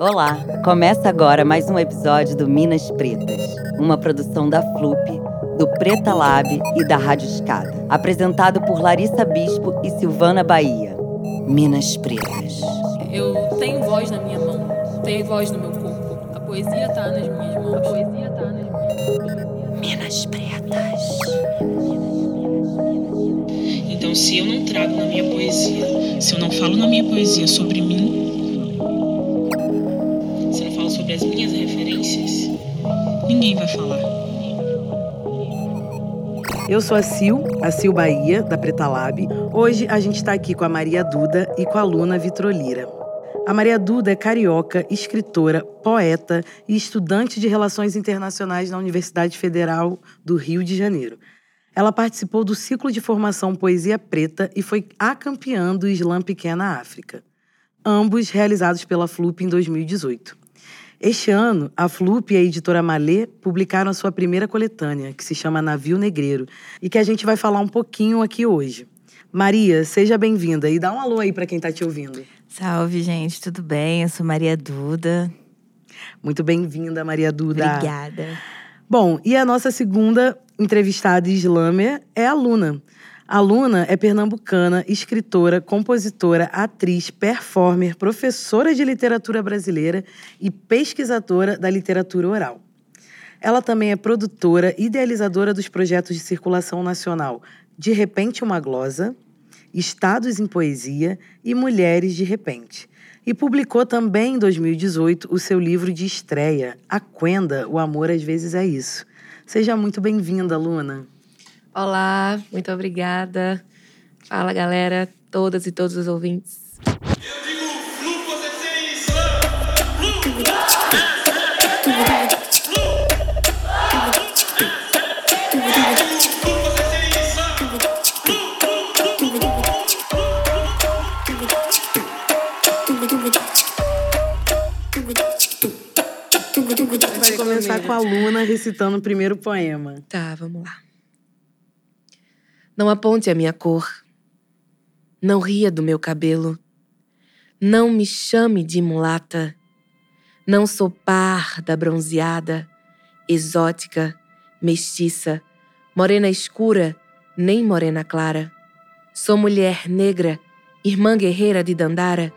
Olá, começa agora mais um episódio do Minas Pretas, uma produção da Flup, do Preta Lab e da Rádio Escada. Apresentado por Larissa Bispo e Silvana Bahia. Minas Pretas. Eu tenho voz na minha mão, tenho voz no meu corpo. A poesia tá nas minhas mãos. A poesia tá nas minhas mãos. Minas Pretas. Então, se eu não trago na minha poesia, se eu não falo na minha poesia sobre mim, ninguém vai falar. Eu sou a Sil, a Sil Bahia, da Preta Lab. Hoje a gente está aqui com a Maria Duda e com a Luna Vitrolira. A Maria Duda é carioca, escritora, poeta e estudante de Relações Internacionais na Universidade Federal do Rio de Janeiro. Ela participou do ciclo de formação Poesia Preta e foi a campeã do Slam Pequena África, ambos realizados pela FLUP em 2018. Este ano, a FLUP e a editora Malê publicaram a sua primeira coletânea, que se chama Navio Negreiro, e que a gente vai falar um pouquinho aqui hoje. Maria, seja bem-vinda e dá um alô aí para quem está te ouvindo. Salve, gente, tudo bem? Eu sou Maria Duda. Muito bem-vinda, Maria Duda. Obrigada. Bom, e a nossa segunda entrevistada islâmia é a Luna. A Luna é pernambucana, escritora, compositora, atriz, performer, professora de literatura brasileira e pesquisadora da literatura oral. Ela também é produtora e idealizadora dos projetos de circulação nacional De Repente Uma Glosa, Estados em Poesia e Mulheres de Repente. E publicou também em 2018 o seu livro de estreia, A Quenda, O Amor às Vezes é Isso. Seja muito bem-vinda, Luna. Olá, muito obrigada. Fala, galera, todas e todos os ouvintes. Vai começar com a Luna recitando o primeiro poema. Tá, vamos lá. Não aponte a minha cor. Não ria do meu cabelo. Não me chame de mulata. Não sou parda bronzeada, exótica, mestiça, morena escura, nem morena clara. Sou mulher negra, irmã guerreira de Dandara,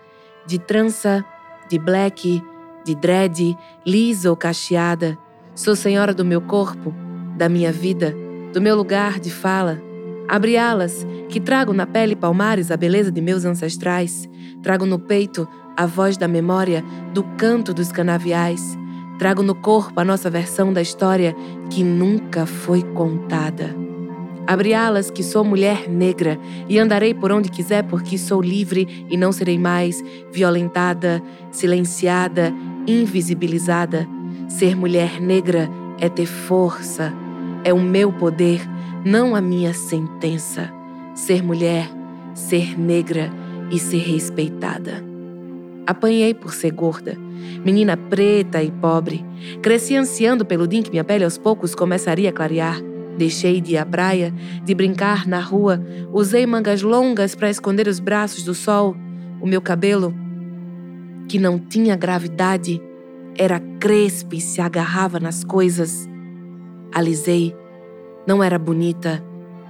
de trança, de black, de dread, lisa ou cacheada. Sou senhora do meu corpo, da minha vida, do meu lugar de fala. Abre alas, que trago na pele palmares a beleza de meus ancestrais. Trago no peito a voz da memória, do canto dos canaviais. Trago no corpo a nossa versão da história que nunca foi contada. Abre alas que sou mulher negra e andarei por onde quiser porque sou livre e não serei mais violentada, silenciada, invisibilizada. Ser mulher negra é ter força, é o meu poder, não a minha sentença. Ser mulher, ser negra e ser respeitada. Apanhei por ser gorda, menina preta e pobre. Cresci ansiando pelo dia em que minha pele aos poucos começaria a clarear. Deixei de ir à praia, de brincar na rua. Usei mangas longas para esconder os braços do sol. O meu cabelo, que não tinha gravidade, era crespo e se agarrava nas coisas. Alisei. Não era bonita,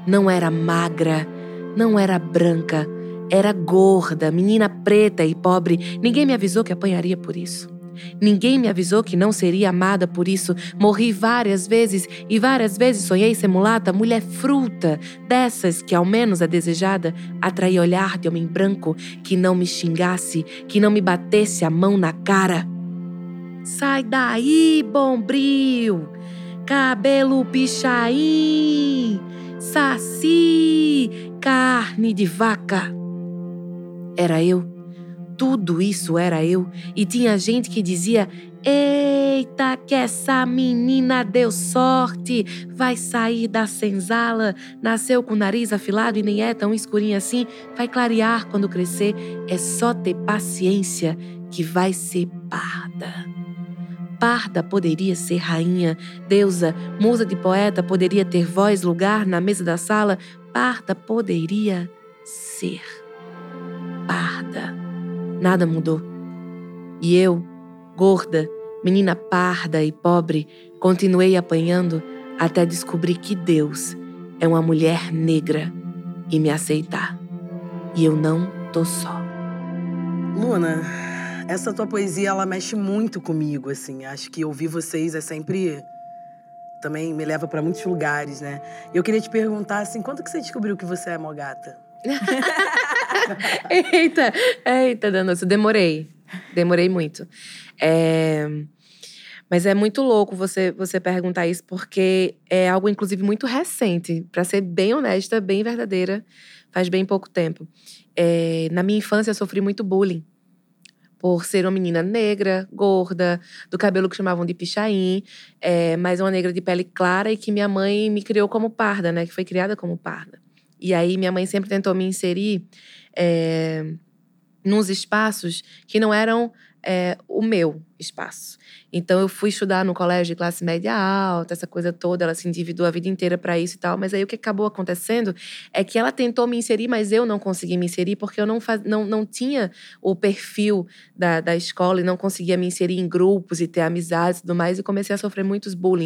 não era magra, não era branca, era gorda, menina preta e pobre. Ninguém me avisou que apanharia por isso. Ninguém me avisou que não seria amada por isso. Morri várias vezes e várias vezes sonhei ser mulata, mulher fruta, dessas que, ao menos a desejada, atraía olhar de homem branco que não me xingasse, que não me batesse a mão na cara. Sai daí, bombril! Cabelo pichain! Saci! Carne de vaca! Era eu. Tudo isso era eu. E tinha gente que dizia: Eita, que essa menina deu sorte! Vai sair da senzala, nasceu com o nariz afilado e nem é tão escurinha assim, vai clarear quando crescer. É só ter paciência que vai ser parda. Parda poderia ser rainha, deusa, musa de poeta, poderia ter voz, lugar na mesa da sala. Parda poderia ser. Parda. Nada mudou. E eu, Gorda, menina parda e pobre, continuei apanhando até descobrir que Deus é uma mulher negra e me aceitar. E eu não tô só. Luna, essa tua poesia ela mexe muito comigo, assim. Acho que ouvir vocês é sempre também me leva para muitos lugares, né? Eu queria te perguntar assim, quando que você descobriu que você é mogata? eita, eita, Danoso, demorei. Demorei muito. É... Mas é muito louco você, você perguntar isso, porque é algo, inclusive, muito recente. Para ser bem honesta, bem verdadeira, faz bem pouco tempo. É... Na minha infância, eu sofri muito bullying por ser uma menina negra, gorda, do cabelo que chamavam de pichain, é, mas uma negra de pele clara e que minha mãe me criou como parda, né? Que foi criada como parda. E aí minha mãe sempre tentou me inserir é, nos espaços que não eram é, o meu espaço. Então eu fui estudar no colégio de classe média alta, essa coisa toda, ela se endividou a vida inteira para isso e tal, mas aí o que acabou acontecendo é que ela tentou me inserir, mas eu não consegui me inserir porque eu não, faz, não, não tinha o perfil da, da escola e não conseguia me inserir em grupos e ter amizades e tudo mais e comecei a sofrer muitos bullying.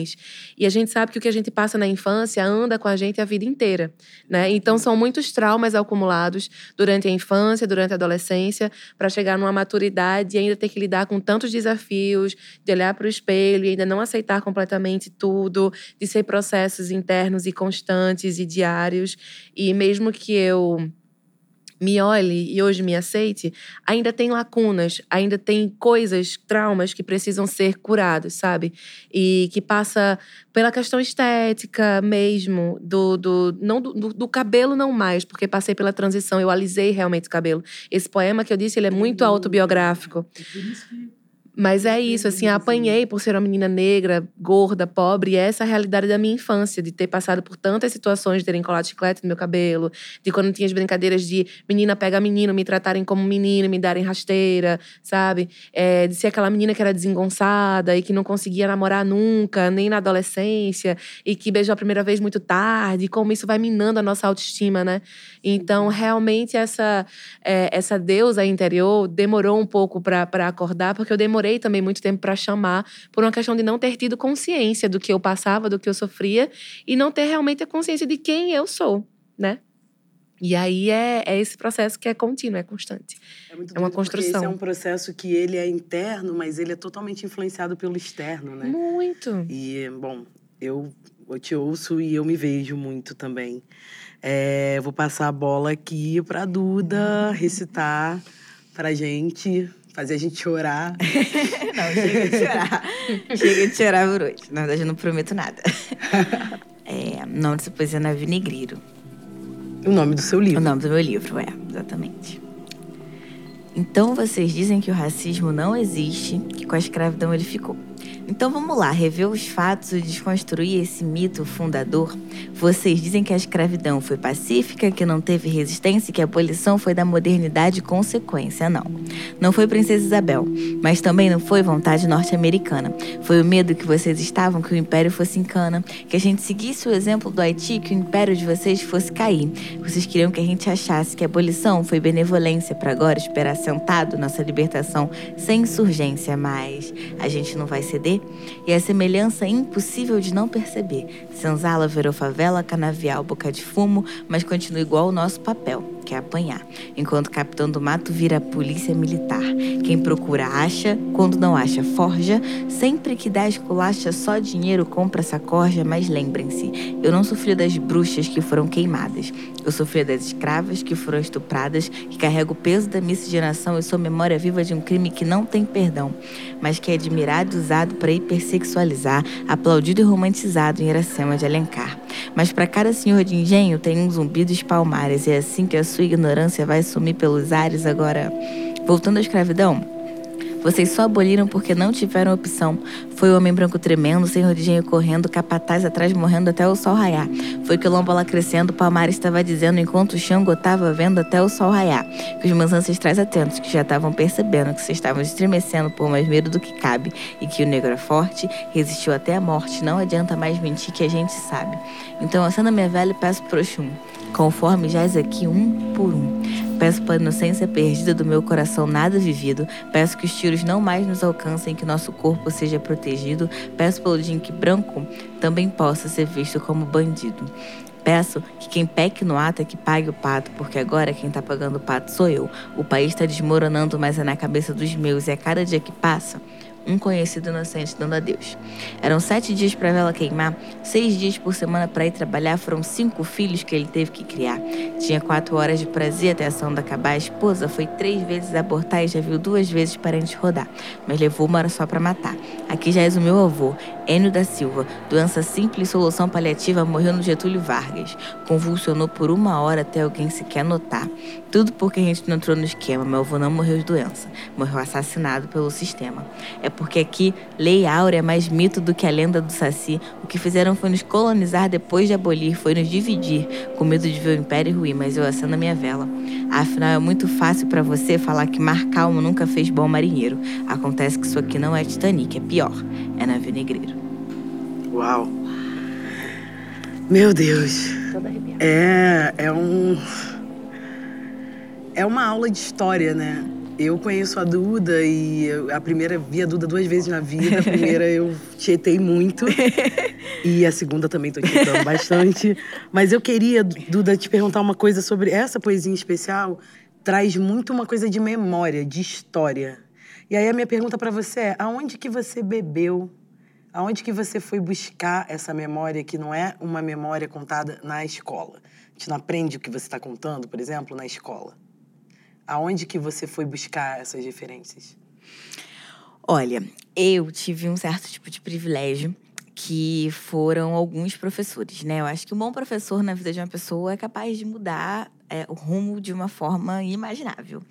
E a gente sabe que o que a gente passa na infância anda com a gente a vida inteira, né? Então são muitos traumas acumulados durante a infância, durante a adolescência, para chegar numa maturidade e ainda ter que lidar com tantos desafios, de olhar para o espelho e ainda não aceitar completamente tudo, de ser processos internos e constantes e diários. E mesmo que eu me olhe e hoje me aceite, ainda tem lacunas, ainda tem coisas, traumas que precisam ser curados, sabe? E que passa pela questão estética mesmo, do, do não do, do, cabelo não mais, porque passei pela transição, eu alisei realmente o cabelo. Esse poema que eu disse, ele é muito autobiográfico. É por isso que mas é isso, assim, apanhei por ser uma menina negra, gorda, pobre, e é essa a realidade da minha infância, de ter passado por tantas situações, de terem colado chiclete no meu cabelo, de quando tinha as brincadeiras de menina pega menino, me tratarem como menino, me darem rasteira, sabe? É, de ser aquela menina que era desengonçada e que não conseguia namorar nunca, nem na adolescência, e que beijou a primeira vez muito tarde, como isso vai minando a nossa autoestima, né? Então, realmente, essa, é, essa deusa interior demorou um pouco para acordar, porque eu demorei demorei também muito tempo para chamar, por uma questão de não ter tido consciência do que eu passava, do que eu sofria, e não ter realmente a consciência de quem eu sou, né? E aí é, é esse processo que é contínuo, é constante. É, muito é uma construção. Esse é um processo que ele é interno, mas ele é totalmente influenciado pelo externo, né? Muito. E, bom, eu, eu te ouço e eu me vejo muito também. É, vou passar a bola aqui para Duda recitar para gente fazer a gente chorar. não, chega de chorar. chega de chorar por hoje. Na verdade, eu não prometo nada. É, o nome dessa poesia é Navio Negreiro. O nome do seu livro. O nome do meu livro, é, exatamente. Então vocês dizem que o racismo não existe, que com a escravidão ele ficou. Então vamos lá, rever os fatos e desconstruir esse mito fundador. Vocês dizem que a escravidão foi pacífica, que não teve resistência e que a abolição foi da modernidade consequência. Não. Não foi Princesa Isabel, mas também não foi vontade norte-americana. Foi o medo que vocês estavam que o império fosse em cana, que a gente seguisse o exemplo do Haiti, que o império de vocês fosse cair. Vocês queriam que a gente achasse que a abolição foi benevolência para agora esperar sentado nossa libertação sem insurgência, mas a gente não vai ceder e a semelhança é impossível de não perceber. Senzala virou favela, canavial, boca de fumo, mas continua igual o nosso papel quer apanhar, enquanto o capitão do mato vira polícia militar. Quem procura acha, quando não acha forja, sempre que dá esculacha só dinheiro compra essa corja, mas lembrem-se, eu não sofri das bruxas que foram queimadas. Eu sofri das escravas que foram estupradas, que carrego o peso da miscigenação e sou memória viva de um crime que não tem perdão, mas que é admirado e usado para hipersexualizar, aplaudido e romantizado em Iracema de Alencar. Mas para cada senhor de engenho tem um zumbi dos palmares, e é assim que a sua ignorância vai sumir pelos ares. Agora, voltando à escravidão. Vocês só aboliram porque não tiveram opção. Foi o homem branco tremendo, sem rodinho correndo, capataz atrás morrendo até o sol raiar. Foi quilombo lá crescendo, Palmar estava dizendo enquanto o Xango estava vendo até o sol raiar. Que os meus ancestrais atentos, que já estavam percebendo que vocês estavam estremecendo por mais medo do que cabe e que o negro é forte, resistiu até a morte. Não adianta mais mentir que a gente sabe. Então acenda minha velha peço pro Oxum conforme jaz aqui um por um. Peço pela inocência perdida do meu coração nada vivido. Peço que os tiros não mais nos alcancem, que nosso corpo seja protegido. Peço pelo dia em que branco também possa ser visto como bandido. Peço que quem peque no ato é que pague o pato, porque agora quem tá pagando o pato sou eu. O país está desmoronando, mas é na cabeça dos meus, e a cada dia que passa, um conhecido inocente dando adeus. Eram sete dias para vela queimar, seis dias por semana para ir trabalhar, foram cinco filhos que ele teve que criar. Tinha quatro horas de prazer até a ação da acabar. A esposa foi três vezes abortar e já viu duas vezes parentes rodar, mas levou uma hora só para matar. Aqui já és o meu avô, Enio da Silva, doença simples, solução paliativa, morreu no Getúlio Vargas. Convulsionou por uma hora até alguém sequer notar. Tudo porque a gente não entrou no esquema. Meu avô não morreu de doença, morreu assassinado pelo sistema. É porque aqui, Lei Áurea é mais mito do que a lenda do Saci. O que fizeram foi nos colonizar depois de abolir, foi nos dividir, com medo de ver o império ruir, mas eu acendo a minha vela. Afinal, é muito fácil para você falar que Mar Calmo nunca fez bom marinheiro. Acontece que isso aqui não é Titanic, é pior. É navio negreiro. Uau! Meu Deus! É, é um. É uma aula de história, né? Eu conheço a Duda e a primeira vi a Duda duas vezes na vida. A primeira eu tietei muito. E a segunda também tô tietando bastante. Mas eu queria, Duda, te perguntar uma coisa sobre essa poesia em especial. Traz muito uma coisa de memória, de história. E aí a minha pergunta pra você é: aonde que você bebeu Aonde que você foi buscar essa memória que não é uma memória contada na escola? A gente não aprende o que você está contando, por exemplo, na escola. Aonde que você foi buscar essas referências? Olha, eu tive um certo tipo de privilégio que foram alguns professores, né? Eu acho que um bom professor na vida de uma pessoa é capaz de mudar é, o rumo de uma forma inimaginável,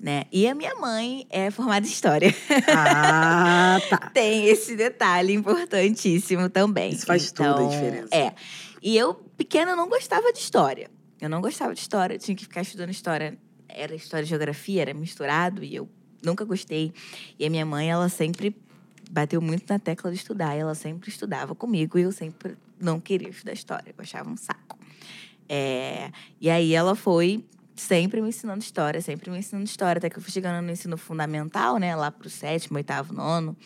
né? E a minha mãe é formada em História. Ah, tá. Tem esse detalhe importantíssimo também. Isso faz toda a Então, diferença. É. E eu, pequena, não gostava de História. Eu não gostava de História, eu tinha que ficar estudando História. Era História e Geografia, era misturado, e eu nunca gostei. E a minha mãe, ela sempre bateu muito na tecla de estudar. Ela sempre estudava comigo e eu sempre não queria estudar história. Eu achava um saco. É, e aí ela foi sempre me ensinando história, sempre me ensinando história. Até que eu fui chegando no ensino fundamental, né? Lá pro sétimo, oitavo, nono.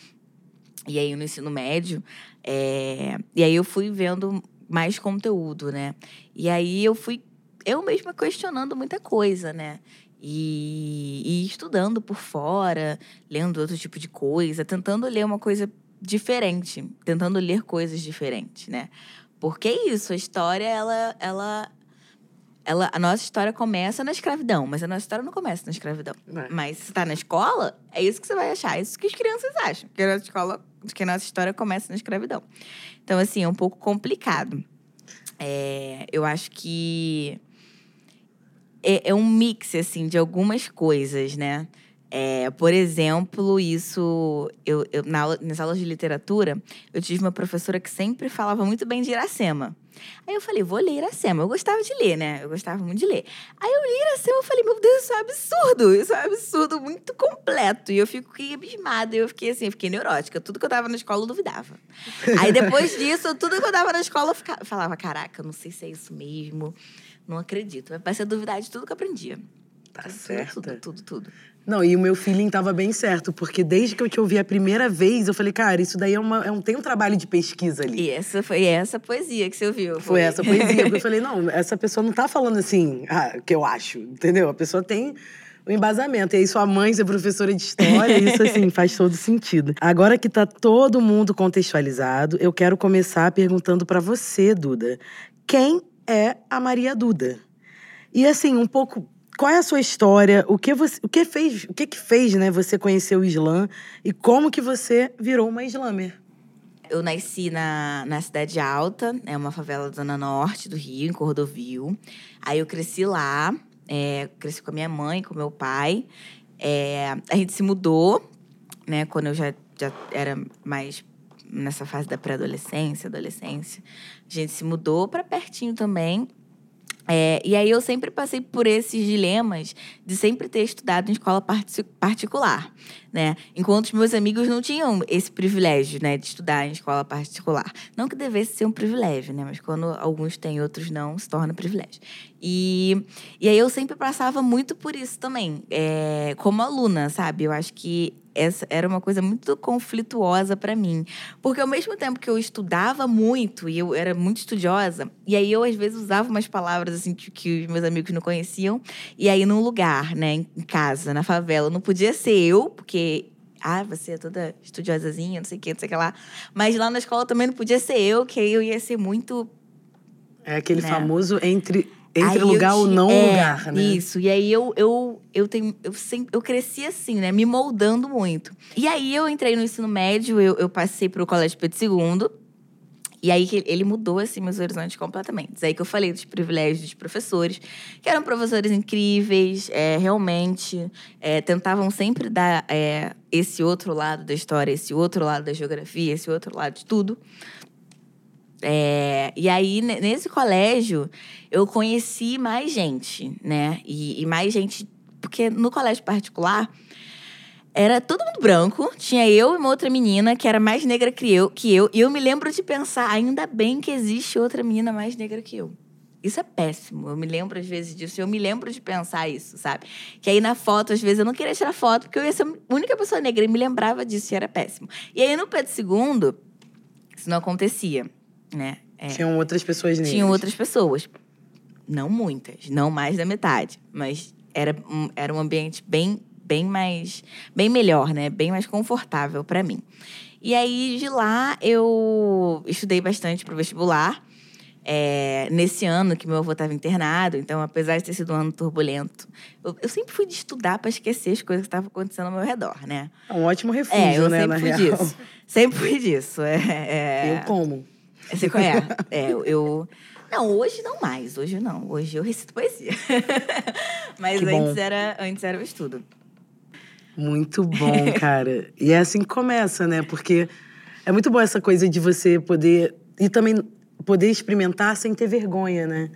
E aí no ensino médio. é, e aí eu fui vendo mais conteúdo, né? E aí eu fui eu mesma questionando muita coisa, né? E, e estudando por fora, lendo outro tipo de coisa, tentando ler uma coisa diferente, tentando ler coisas diferentes, né? Porque é isso, a história, ela, ela, ela, a nossa história começa na escravidão, mas a nossa história não começa na escravidão. É. Mas se tá na escola, é isso que você vai achar, é isso que as crianças acham, que a nossa escola, que a nossa história começa na escravidão. Então, assim, é um pouco complicado. É, eu acho que é, é um mix, assim, de algumas coisas, né? É, por exemplo, isso. Eu, eu, na aula- nas aulas de literatura, eu tive uma professora que sempre falava muito bem de Iracema. Aí eu falei, vou ler Iracema. Eu gostava de ler, né? Eu gostava muito de ler. Aí eu li Iracema e falei, meu Deus, isso é um absurdo. Isso é um absurdo muito completo. E eu fiquei abismada. Eu fiquei assim, eu fiquei neurótica. Tudo que eu tava na escola eu duvidava. Aí depois disso, tudo que eu tava na escola eu fica- falava, caraca, não sei se é isso mesmo. Não acredito. Passei a duvidar de tudo que eu aprendia. Tá Tudo, certa. Tudo, tudo, tudo. Não, e o meu feeling tava bem certo, porque desde que eu te ouvi a primeira vez, eu falei, cara, isso daí é, uma, é um, tem um trabalho de pesquisa ali. E essa foi essa poesia que você ouviu. Foi essa poesia. eu falei, não, essa pessoa não tá falando assim, ah, que eu acho, entendeu? A pessoa tem o embasamento. E aí, sua mãe ser professora de história, isso, assim, faz todo sentido. Agora que tá todo mundo contextualizado, eu quero começar perguntando pra você, Duda. Quem é a Maria Duda? E, assim, um pouco. Qual é a sua história? O que você, o que fez, o que que fez, né, você conhecer o Islã e como que você virou uma islamer? Eu nasci na, na Cidade Alta, é uma favela da Zona Norte do Rio, em Cordovil. Aí eu cresci lá, é, cresci com a minha mãe, com meu pai. É, a gente se mudou, né, quando eu já, já era mais nessa fase da pré-adolescência, adolescência. A gente se mudou para pertinho também. É, e aí eu sempre passei por esses dilemas de sempre ter estudado em escola parti- particular, né? Enquanto os meus amigos não tinham esse privilégio, né, de estudar em escola particular. Não que devesse ser um privilégio, né? Mas quando alguns têm, outros não, se torna privilégio. E, e aí eu sempre passava muito por isso também, é, como aluna, sabe? Eu acho que essa era uma coisa muito conflituosa para mim. Porque ao mesmo tempo que eu estudava muito e eu era muito estudiosa, e aí eu às vezes usava umas palavras assim que, que os meus amigos não conheciam, e aí num lugar, né, em casa, na favela, não podia ser eu, porque ah, você é toda estudiosazinha, não sei o que, não sei o que lá. Mas lá na escola também não podia ser eu, que aí eu ia ser muito É aquele Né? famoso entre, entre Aí lugar ou não é, lugar, né? Isso. E aí eu, eu, eu tenho. Eu, sempre, eu cresci assim, né? Me moldando muito. E aí eu entrei no ensino médio, eu, eu passei pro Colégio Pedro II. E aí ele mudou assim meus horizontes completamente. Aí que eu falei dos privilégios dos professores, que eram professores incríveis, é, realmente é, tentavam sempre dar é, esse outro lado da história, esse outro lado da geografia, esse outro lado de tudo. É, e aí, ne- nesse colégio, eu conheci mais gente, né? E, e mais gente. Porque no colégio particular, era todo mundo branco. Tinha eu e uma outra menina que era mais negra que eu. Que eu e eu me lembro de pensar, ainda bem que existe outra menina mais negra que eu. Isso é péssimo. Eu me lembro às vezes disso. Eu me lembro de pensar isso, sabe? Que aí na foto, às vezes, eu não queria tirar foto porque eu ia ser a única pessoa negra e me lembrava disso e era péssimo. E aí no Pedro II, isso não acontecia, né? É, Tinham outras pessoas negras. tinham outras pessoas. Não muitas, não mais da metade. Mas era era um ambiente bem, bem mais. bem melhor, né? Bem mais confortável para mim. E aí, de lá, eu estudei bastante pro vestibular. É, nesse ano que meu avô estava internado, então, apesar de ter sido um ano turbulento, eu, eu sempre fui de estudar para esquecer as coisas que estavam acontecendo ao meu redor, né? É um ótimo refúgio, É, eu né, sempre fui real. disso. Sempre fui disso. É, é... Eu como. Você conhece? É, eu- eu. Não, hoje não mais. Hoje não. Hoje eu recito poesia. Mas Que bom. antes era, antes era o estudo. Muito bom, cara. E é assim que começa, né? Porque é muito bom essa coisa de você poder. E também poder experimentar sem ter vergonha, né?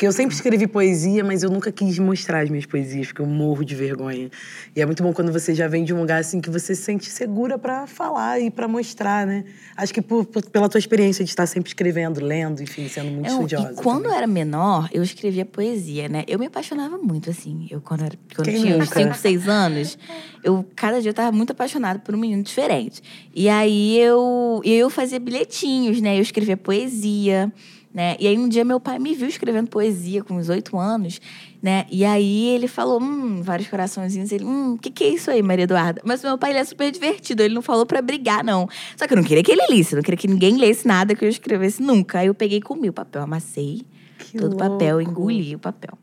Porque eu sempre escrevi poesia, mas eu nunca quis mostrar as minhas poesias, porque eu morro de vergonha. E é muito bom quando você já vem de um lugar assim que você se sente segura pra falar e pra mostrar, né? Acho que por- por- pela tua experiência de estar sempre escrevendo, lendo, enfim, sendo muito Não, estudiosa. e quando eu também. era menor, eu escrevia poesia, né? Eu me apaixonava muito, assim. Eu, quando, era, quando Quem eu tinha uns nunca? 5, 6 anos, eu, cada dia, eu tava muito apaixonada por um menino diferente. E aí, eu, eu fazia bilhetinhos, né? Eu escrevia poesia, né? E aí, um dia, meu pai me viu escrevendo poesia com uns 8 anos, né? E aí, ele falou, hum, vários coraçõezinhos. Ele, hum, o que, que é isso aí, Maria Eduarda? Mas meu pai, ele é super divertido. Ele não falou pra brigar, não. Só que eu não queria que ele lisse. Não queria que ninguém lesse nada que eu escrevesse nunca. Aí, eu peguei e comi o papel, amassei Que todo o papel, engoli o papel.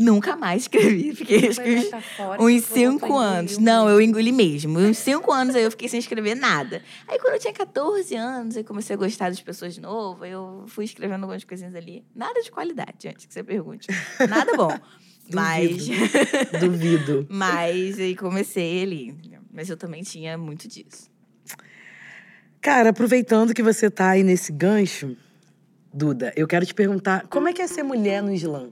Nunca mais escrevi. Fiquei acho que uns, uns cinco anos. Não, eu engoli mesmo. Uns cinco anos aí eu fiquei sem escrever nada. Aí quando eu tinha 14 anos, eu comecei a gostar das pessoas de novo. aí Eu fui escrevendo algumas coisinhas ali. Nada de qualidade, antes que você pergunte. Nada bom. Mas. Duvido. Mas aí comecei ali. Mas eu também tinha muito disso. Cara, aproveitando que você tá aí nesse gancho, Duda, eu quero te perguntar como é que é ser mulher no Islã?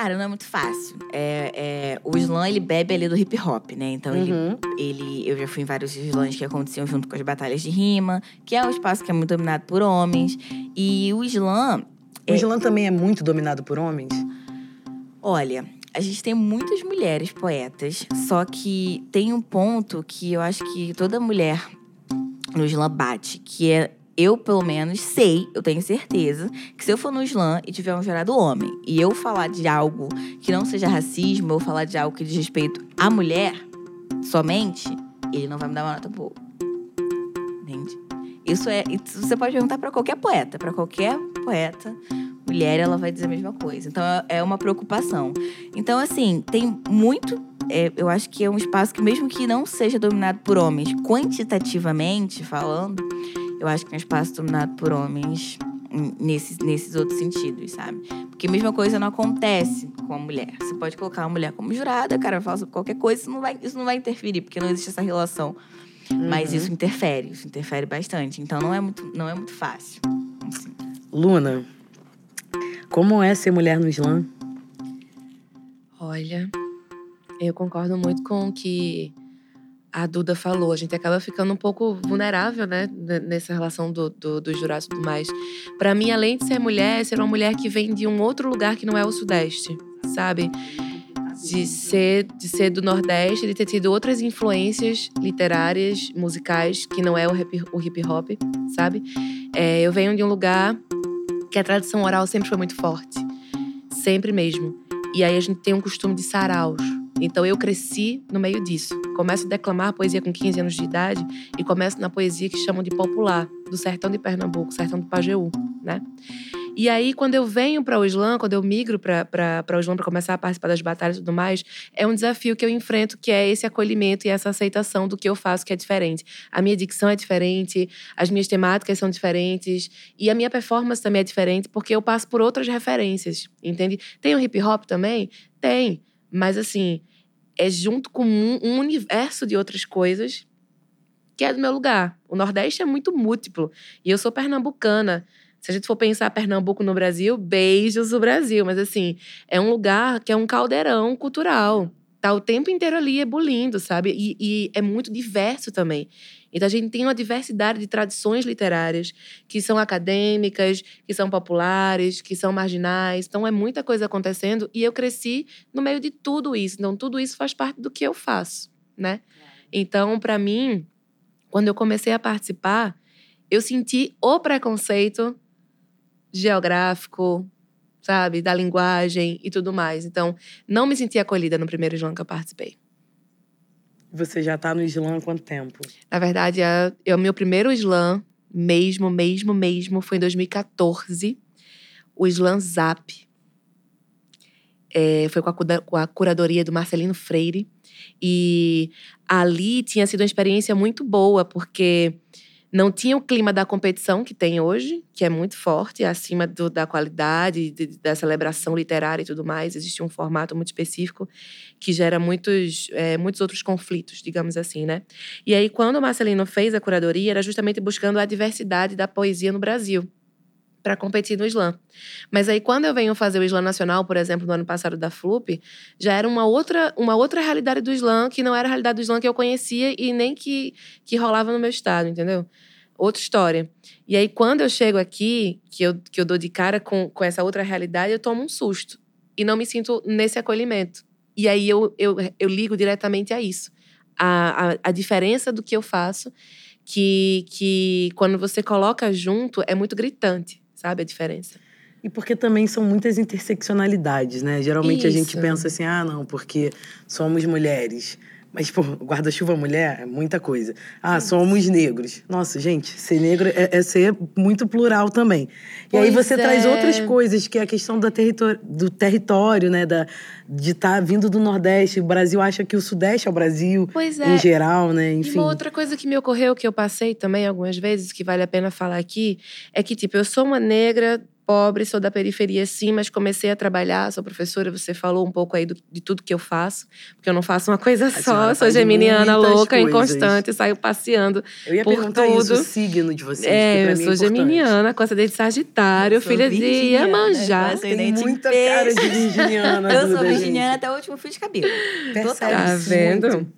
Cara, não é muito fácil. É, é, o slam, ele bebe ali do hip hop, né? Então, ele Uhum. ele eu já fui em vários slams que aconteciam junto com as batalhas de rima, que é um espaço que é muito dominado por homens. E o slam, O Islã também é muito dominado por homens? olha, a gente tem muitas mulheres poetas, só que tem um ponto que eu acho que toda mulher no slam bate, que é eu, pelo menos, sei, eu tenho certeza, que se eu for no slam e tiver um jurado homem e eu falar de algo que não seja racismo, ou falar de algo que diz respeito à mulher somente, ele não vai me dar uma nota boa. Entende? Isso é. Você pode perguntar pra qualquer poeta, pra qualquer poeta, mulher, ela vai dizer a mesma coisa. Então é é uma preocupação. Então, assim, tem muito. é, eu acho que é um espaço que, mesmo que não seja dominado por homens, quantitativamente falando, eu acho que é um espaço dominado por homens nesses, nesses outros sentidos, sabe? Porque a mesma coisa não acontece com a mulher. Você pode colocar a mulher como jurada, cara, vai falar sobre qualquer coisa, isso não vai, isso não vai interferir, porque não existe essa relação. Mas Uhum. isso interfere, isso interfere bastante. Então não é muito, não é muito fácil. assim. Luna, Como é ser mulher no slam? Olha, eu concordo muito com o que a Duda falou. A gente acaba ficando um pouco vulnerável, né? Nessa relação do, do, dos jurados e tudo mais. Para mim, além de ser mulher, ser uma mulher que vem de um outro lugar que não é o Sudeste, sabe? De ser, de ser do Nordeste, de ter tido outras influências literárias, musicais, que não é o hip, o hip hop, sabe? É, eu venho de um lugar que a tradição oral sempre foi muito forte. Sempre mesmo. E aí a gente tem um costume de saraus. Então eu cresci no meio disso. Começo a declamar poesia com 15 anos de idade e começo na poesia que chamam de popular, do sertão de Pernambuco, sertão do Pajeú, né? E aí, quando eu venho para o Islã, quando eu migro para o Islã para começar a participar das batalhas e tudo mais, é um desafio que eu enfrento, que é esse acolhimento e essa aceitação do que eu faço, que é diferente. A minha dicção é diferente, as minhas temáticas são diferentes e a minha performance também é diferente, porque eu passo por outras referências, entende? Tem o hip hop também? Tem. Mas assim, é junto com um, universo de outras coisas que é do meu lugar. O Nordeste é muito múltiplo. E eu sou pernambucana. Se a gente for pensar Pernambuco no Brasil, beijos o Brasil. Mas assim, é um lugar que é um caldeirão cultural. Tá o tempo inteiro ali ebulindo, sabe? E, e é muito diverso também. Então a gente tem uma diversidade de tradições literárias que são acadêmicas, que são populares, que são marginais. Então é muita coisa acontecendo e eu cresci no meio de tudo isso. Então tudo isso faz parte do que eu faço, né? Então para mim, quando eu comecei a participar, eu senti o preconceito geográfico, sabe, da linguagem e tudo mais. Então, não me senti acolhida no primeiro slam que eu participei. Você já tá no slam há quanto tempo? Na verdade, é, é o meu primeiro slam, mesmo, mesmo, mesmo, foi em 2014. O slam Zap. É, foi com a, com a curadoria do Marcelino Freire. E ali tinha sido uma experiência muito boa, porque não tinha o clima da competição que tem hoje, que é muito forte, acima do, da qualidade, de, da celebração literária e tudo mais. Existe um formato muito específico que gera muitos, é, muitos outros conflitos, digamos assim, né? E aí, quando o Marcelino fez a curadoria, era justamente buscando a diversidade da poesia no Brasil para competir no slam. Mas aí quando eu venho fazer o slam nacional, por exemplo, no ano passado da FLUP, já era uma outra, uma outra realidade do slam que não era a realidade do slam que eu conhecia e nem que, que rolava no meu estado, entendeu? Outra história. E aí quando eu chego aqui, que eu, que eu dou de cara com, com essa outra realidade, eu tomo um susto e não me sinto nesse acolhimento. E aí eu, eu, eu ligo diretamente a isso. A, a, a diferença do que eu faço, que, que quando você coloca junto, é muito gritante sabe a diferença? E porque também são muitas interseccionalidades, né? Geralmente Isso. a gente pensa assim, ah, não, porque somos mulheres. Mas, pô, guarda-chuva mulher é muita coisa. Ah, somos negros. Nossa, gente, ser negro é, é ser muito plural também. E pois aí você é. traz outras coisas, que é a questão do, território, do território, né? Da, de estar tá vindo do Nordeste. O Brasil acha que o Sudeste é o Brasil, pois é. em geral, né? Enfim. E uma outra coisa que me ocorreu, que eu passei também algumas vezes, que vale a pena falar aqui, é que, tipo, eu sou uma negra pobre, sou da periferia sim, mas comecei a trabalhar, sou professora, você falou um pouco aí do, de tudo que eu faço, porque eu não faço uma coisa a só, sou geminiana louca, coisas. inconstante, saio passeando Eu ia por perguntar tudo. isso, o signo de vocês, É, eu é sou geminiana, com essa de Sagitário, filha de Iemanjá. Tem muita cara de virginiana. eu sou virginiana até o último fio de cabelo. Percebe tá vendo?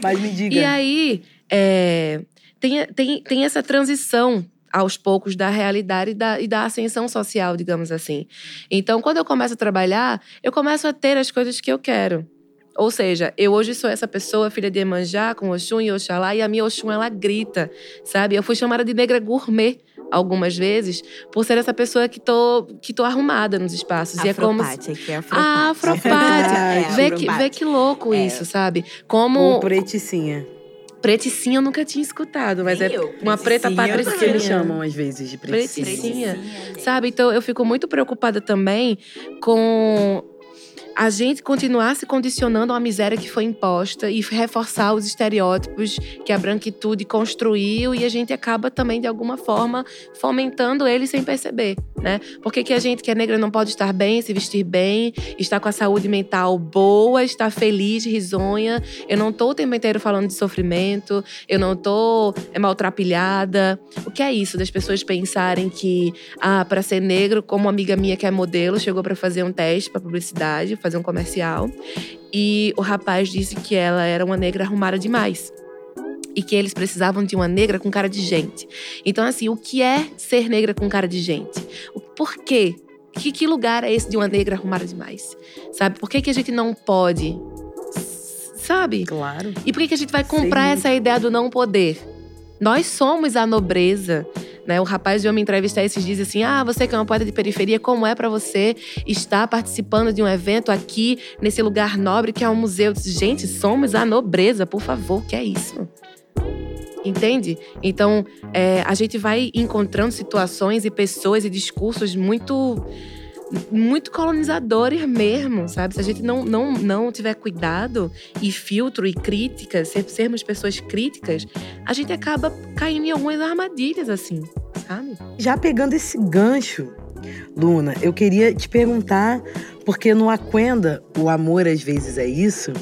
Mas me diga. E aí, é, tem, tem, tem essa transição aos poucos da realidade e da, e da ascensão social, digamos assim. Então, quando eu começo a trabalhar, eu começo a ter as coisas que eu quero. Ou seja, eu hoje sou essa pessoa, filha de Emanjá, com Oxum e Oxalá, e a minha Oxum, ela grita, sabe? Eu fui chamada de negra gourmet algumas vezes por ser essa pessoa que tô, que tô arrumada nos espaços. E é como se... é afropate. Ah, afropate. é, vê, que, vê que louco é. isso, sabe? Como... Ou preticinha. Preticinha eu nunca tinha escutado, mas Nem é eu. uma preta patricinha. Porque me chamam às vezes de preticinha. Preticinha. Sabe? Então eu fico muito preocupada também com a gente continuar se condicionando a uma miséria que foi imposta e reforçar os estereótipos que a branquitude construiu e a gente acaba também, de alguma forma, fomentando ele sem perceber. né? Por que, que a gente que é negra não pode estar bem, se vestir bem, estar com a saúde mental boa, estar feliz, risonha? Eu não tô o tempo inteiro falando de sofrimento, eu não tô é, maltrapilhada. O que é isso das pessoas pensarem que, ah, para ser negro, como uma amiga minha que é modelo, chegou para fazer um teste para publicidade, fazer um comercial, e o rapaz disse que ela era uma negra arrumada demais e que eles precisavam de uma negra com cara de gente. Então, assim, o que é ser negra com cara de gente? Por quê? Que, que lugar é esse de uma negra arrumada demais? Sabe? Por que, que a gente não pode? Sabe? Claro. E por que, que a gente vai comprar essa ideia do não poder? Nós somos a nobreza. Né? O rapaz de me entrevistar esses dias assim: Ah, você que é uma poeta de periferia, como é para você estar participando de um evento aqui, nesse lugar nobre que é um museu? Disse, Gente, somos a nobreza, por favor, que é isso? Entende? Então, é, a gente vai encontrando situações e pessoas e discursos muito muito colonizadores mesmo, sabe? Se a gente não, não, não tiver cuidado e filtro e crítica, sermos pessoas críticas, a gente acaba caindo em algumas armadilhas, assim, sabe? Já pegando esse gancho, Luna, eu queria te perguntar, porque no Aquenda, o amor às vezes é isso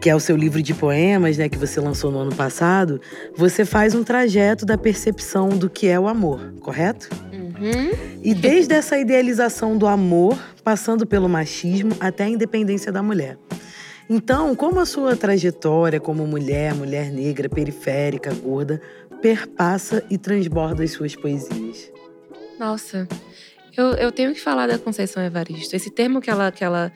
que é o seu livro de poemas, né, que você lançou no ano passado, você faz um trajeto da percepção do que é o amor, correto? Uhum. E desde essa idealização do amor, passando pelo machismo até a independência da mulher. Então, como a sua trajetória como mulher, mulher negra, periférica, gorda, perpassa e transborda as suas poesias? Nossa, eu, eu tenho que falar da Conceição Evaristo. Esse termo que ela, que ela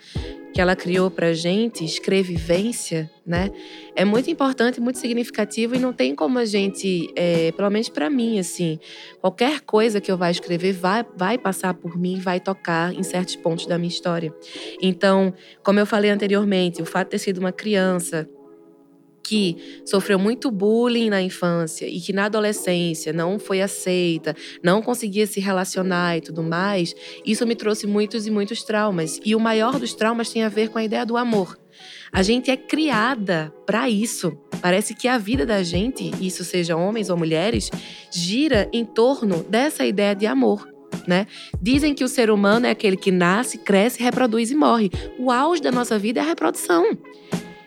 que ela criou para gente, escrevivência, né? É muito importante, muito significativo e não tem como a gente, é, pelo menos para mim, assim, qualquer coisa que eu vá escrever vai, vai passar por mim, vai tocar em certos pontos da minha história. Então, como eu falei anteriormente, o fato de ter sido uma criança que sofreu muito bullying na infância e que na adolescência não foi aceita, não conseguia se relacionar e tudo mais, isso me trouxe muitos e muitos traumas. E o maior dos traumas tem a ver com a ideia do amor. A gente é criada para isso. Parece que a vida da gente, isso seja homens ou mulheres, gira em torno dessa ideia de amor. Né? Dizem que o ser humano é aquele que nasce, cresce, reproduz e morre. O auge da nossa vida é a reprodução.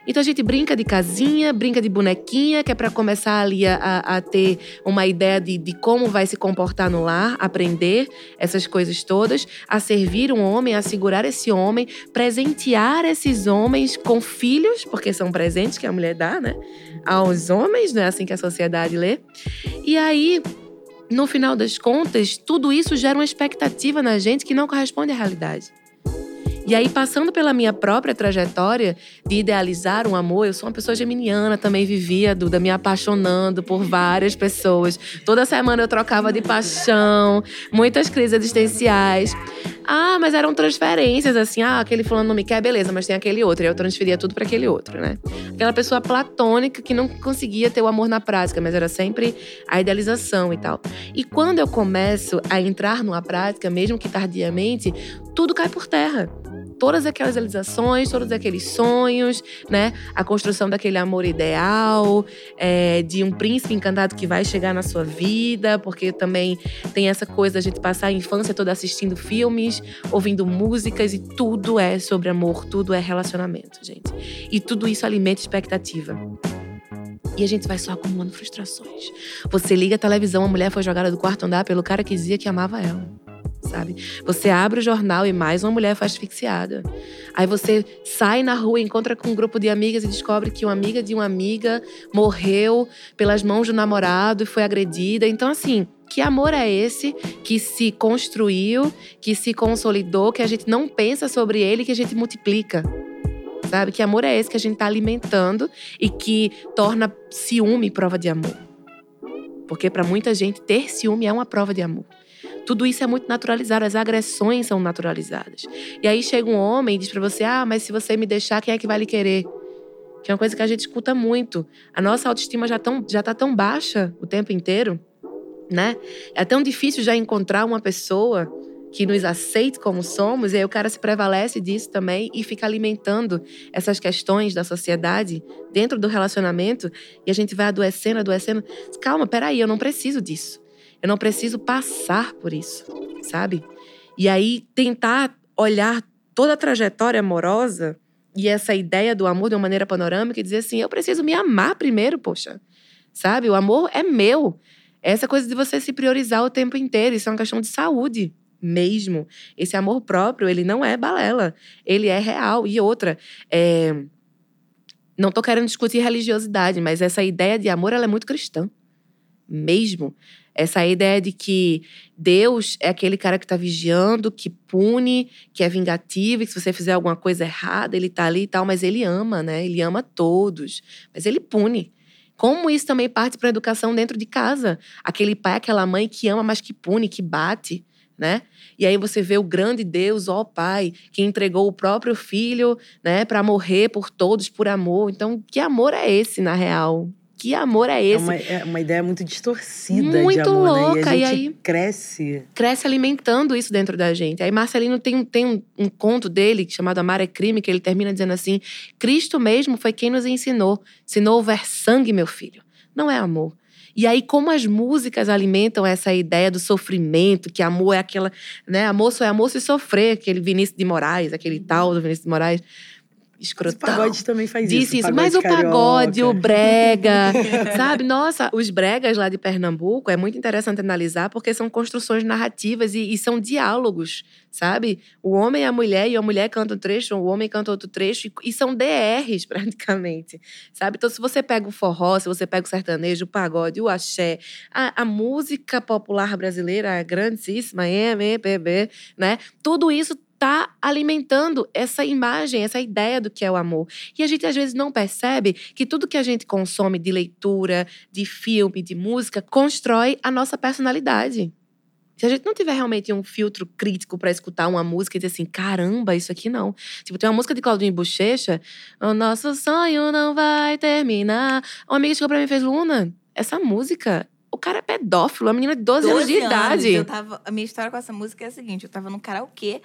Então a gente brinca de casinha, brinca de bonequinha, que é para começar ali a, a, ter uma ideia de, de como vai se comportar no lar, aprender essas coisas todas, a servir um homem, a segurar esse homem, presentear esses homens com filhos, porque são presentes que a mulher dá, né? Aos homens, não é assim que a sociedade lê. E aí no final das contas, tudo isso gera uma expectativa na gente que não corresponde à realidade. E aí, passando pela minha própria trajetória de idealizar um amor, eu sou uma pessoa geminiana, também vivia, Duda, me apaixonando por várias pessoas. Toda semana eu trocava de paixão, muitas crises existenciais. Ah, mas eram transferências, assim, ah, aquele fulano não me quer, beleza, mas tem aquele outro. E eu transferia tudo para aquele outro, né? Aquela pessoa platônica que não conseguia ter o amor na prática, mas era sempre a idealização e tal. E quando eu começo a entrar numa prática, mesmo que tardiamente, tudo cai por terra todas aquelas realizações, todos aqueles sonhos, né? A construção daquele amor ideal, é, de um príncipe encantado que vai chegar na sua vida, porque também tem essa coisa da gente passar a infância toda assistindo filmes, ouvindo músicas e tudo é sobre amor, tudo é relacionamento, gente. E tudo isso alimenta expectativa. E a gente vai só acumulando frustrações. Você liga a televisão, a mulher foi jogada do quarto andar pelo cara que dizia que amava ela sabe? Você abre o jornal e mais uma mulher foi asfixiada. Aí você sai na rua, encontra com um grupo de amigas e descobre que uma amiga de uma amiga morreu pelas mãos do namorado e foi agredida. Então, assim, que amor é esse que se construiu, que se consolidou, que a gente não pensa sobre ele, que a gente multiplica? Sabe? Que amor é esse que a gente está alimentando e que torna ciúme prova de amor? Porque para muita gente ter ciúme é uma prova de amor. Tudo isso é muito naturalizado, as agressões são naturalizadas. E aí chega um homem e diz para você: "Ah, mas se você me deixar, quem é que vai lhe querer?" Que é uma coisa que a gente escuta muito. A nossa autoestima já tão já tá tão baixa o tempo inteiro, né? É tão difícil já encontrar uma pessoa que nos aceite como somos, e aí o cara se prevalece disso também e fica alimentando essas questões da sociedade dentro do relacionamento, e a gente vai adoecendo, adoecendo. Calma, peraí, eu não preciso disso. Eu não preciso passar por isso, sabe? E aí tentar olhar toda a trajetória amorosa e essa ideia do amor de uma maneira panorâmica e dizer assim: eu preciso me amar primeiro, poxa. Sabe? O amor é meu. Essa coisa de você se priorizar o tempo inteiro, isso é uma questão de saúde mesmo. Esse amor próprio, ele não é balela, ele é real. E outra, é... não tô querendo discutir religiosidade, mas essa ideia de amor, ela é muito cristã, mesmo. Essa ideia de que Deus é aquele cara que está vigiando, que pune, que é vingativo, e que se você fizer alguma coisa errada, ele tá ali e tal, mas ele ama, né? Ele ama todos, mas ele pune. Como isso também parte para a educação dentro de casa. Aquele pai, aquela mãe que ama, mas que pune, que bate, né? E aí você vê o grande Deus, ó Pai, que entregou o próprio filho, né, para morrer por todos por amor. Então, que amor é esse na real? Que amor é esse? É uma, é uma ideia muito distorcida muito de amor, louca. né? E, E, a gente aí cresce. cresce alimentando isso dentro da gente. Aí Marcelino tem, um- tem um, um conto dele chamado Amar é Crime, que ele termina dizendo assim: Cristo mesmo foi quem nos ensinou. Se não houver sangue, meu filho, não é amor. E aí, como as músicas alimentam essa ideia do sofrimento, que amor é aquela, né? Amor só é amor se sofrer, aquele Vinícius de Moraes, aquele tal do Vinícius de Moraes. Mas o Escrotão. pagode também faz Disse isso, isso. mas o pagode, o brega, sabe? Nossa, os bregas lá de Pernambuco é muito interessante analisar porque são construções narrativas e, e são diálogos, sabe? O homem e a mulher, e a mulher canta um trecho, o homem canta outro trecho, e, e são DRs praticamente, sabe? Então, se você pega o forró, se você pega o sertanejo, o pagode, o axé, a, a música popular brasileira, a grandíssima MPB, né? Tudo isso tá alimentando essa imagem, essa ideia do que é o amor. E a gente às vezes não percebe que tudo que a gente consome de leitura, de filme, de música, constrói a nossa personalidade. Se a gente não tiver realmente um filtro crítico pra escutar uma música e dizer assim, caramba, isso aqui não. Tipo, tem uma música de Claudinho Bochecha, o nosso sonho não vai terminar. Uma amiga chegou pra mim e fez, Luna, essa música, o cara é pedófilo, a menina de 12, anos de idade. Eu tava, a minha história com essa música é a seguinte: eu tava no karaokê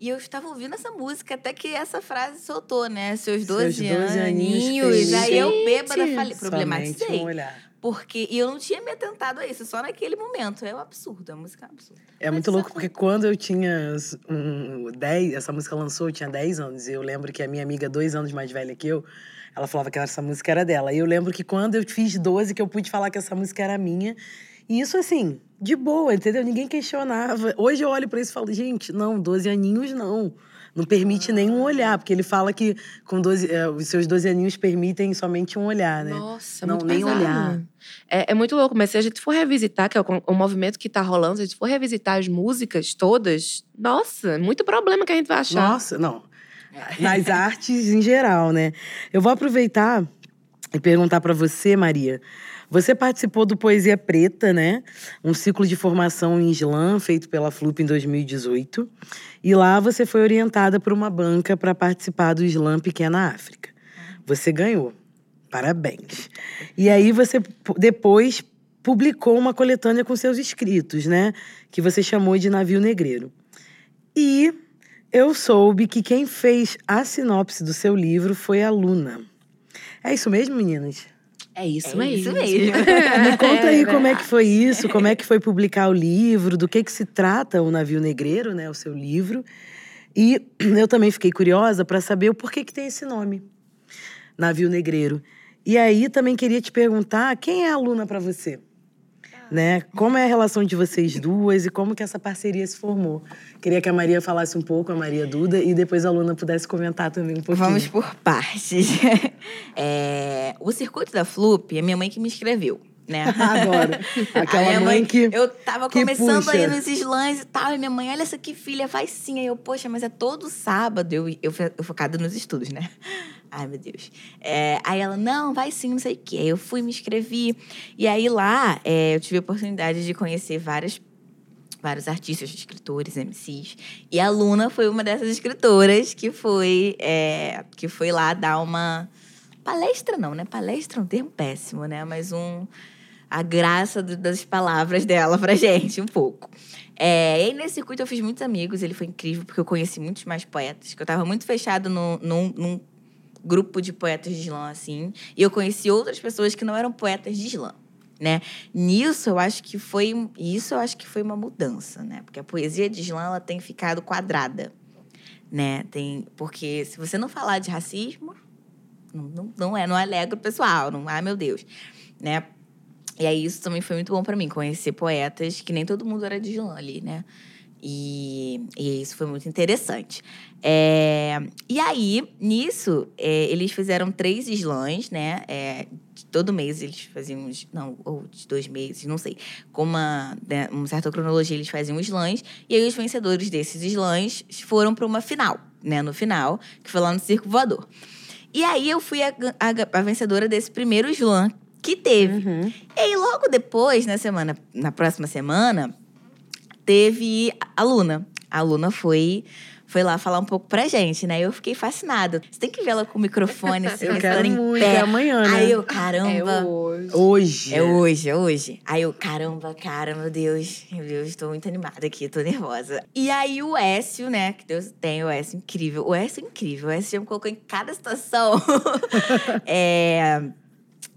e eu estava ouvindo essa música até que essa frase soltou, né? Seus 12, Seus 12 aninhos aninhos. Aí eu bêbada falei, problematizei. um olhar. Porque e eu não tinha me atentado a isso, só naquele momento. É um absurdo, a música é um absurdo. É muito louco, porque quando eu tinha um, 10, essa música lançou, eu tinha 10 anos. E eu lembro que a minha amiga, dois anos mais velha que eu, ela falava que essa música era dela. E eu lembro que quando eu fiz 12, que eu pude falar que essa música era minha. E isso, assim, de boa, entendeu? Ninguém questionava. Hoje eu olho pra isso e falo, gente, não, 12 aninhos não. Não permite nenhum olhar, porque ele fala que com 12, é, os seus 12 aninhos permitem somente um olhar, né? Nossa, Não, nem pesado. olhar. É, é muito louco, mas se a gente for revisitar, que é o, o movimento que tá rolando, se a gente for revisitar as músicas todas, nossa, é muito problema que a gente vai achar. Nossa, não. Nas artes em geral, né? Eu vou aproveitar e perguntar pra você, Maria. Você participou do Poesia Preta, né? Um ciclo de formação em slam feito pela FLUP em 2018. E lá você foi orientada por uma banca para participar do Slam Pequena África. Você ganhou. Parabéns. E aí você depois publicou uma coletânea com seus escritos, né? Que você chamou de Navio Negreiro. E eu soube que quem fez a sinopse do seu livro foi a Luna. É isso mesmo, meninas? É isso É mesmo. isso mesmo. Me conta aí É como é que foi isso, como é que foi publicar o livro, do que que se trata o Navio Negreiro, né, o seu livro. E eu também fiquei curiosa para saber o porquê que tem esse nome, Navio Negreiro. E aí também queria te perguntar, quem é a Luna para você? Né? Como é a relação de vocês duas e como que essa parceria se formou? Queria que a Maria falasse um pouco, a Maria Duda, e depois a Luna pudesse comentar também um pouquinho. Vamos por partes. É, o circuito da Flup é minha mãe que me escreveu, né? Adoro. Aquela minha mãe que... Eu tava que começando puxa. aí nos slams e tal, e minha mãe, olha essa aqui, filha, faz sim. Aí eu, poxa, mas é todo sábado. Eu, eu, eu focada nos estudos, né? Ai, meu Deus. É, aí ela, não, vai sim, não sei o quê. Aí eu fui, me inscrevi. E aí lá, é, eu tive a oportunidade de conhecer várias vários artistas, escritores, MCs. E a Luna foi uma dessas escritoras que foi, é, que foi lá dar uma palestra, não, né? Palestra é um termo péssimo, né? Mas um a graça do- das palavras dela pra gente, um pouco. É, e aí, nesse circuito, eu fiz muitos amigos. Ele foi incrível, porque eu conheci muitos mais poetas. Que eu tava muito fechada no, num, num grupo de poetas de slam, assim. E eu conheci outras pessoas que não eram poetas de slam. né? Nisso eu acho que foi isso eu acho que foi uma mudança, né? Porque a poesia de slam ela tem ficado quadrada, né? Tem porque se você não falar de racismo, não, não, não é, não alegra o pessoal, não, ai meu Deus, né? E aí isso também foi muito bom para mim conhecer poetas que nem todo mundo era de slam ali, né? E, e, isso foi muito interessante. É, e aí, nisso, é, eles fizeram três slams, né? É, todo mês eles faziam, não, ou de dois meses, não sei. Com uma, né, uma certa cronologia, eles faziam slams. E aí, os vencedores desses slams foram para uma final, né? No final, que foi lá no Circo Voador. E aí, eu fui a, a, a vencedora desse primeiro slam que teve. Uhum. E aí, logo depois, na semana, na próxima semana teve a Luna. A Luna foi foi lá falar um pouco pra gente, né? Eu fiquei fascinada. Você tem que ver ela com o microfone, assim, eu quero muito, pé. É amanhã, né? Aí eu, caramba. É hoje. Hoje. É hoje, é hoje. Aí eu, caramba, cara, meu Deus. Meu Deus, tô muito animada aqui, tô nervosa. E aí o Écio, né? Que Deus tem, o Écio incrível. O Écio é incrível. O Écio já me colocou em cada situação. é...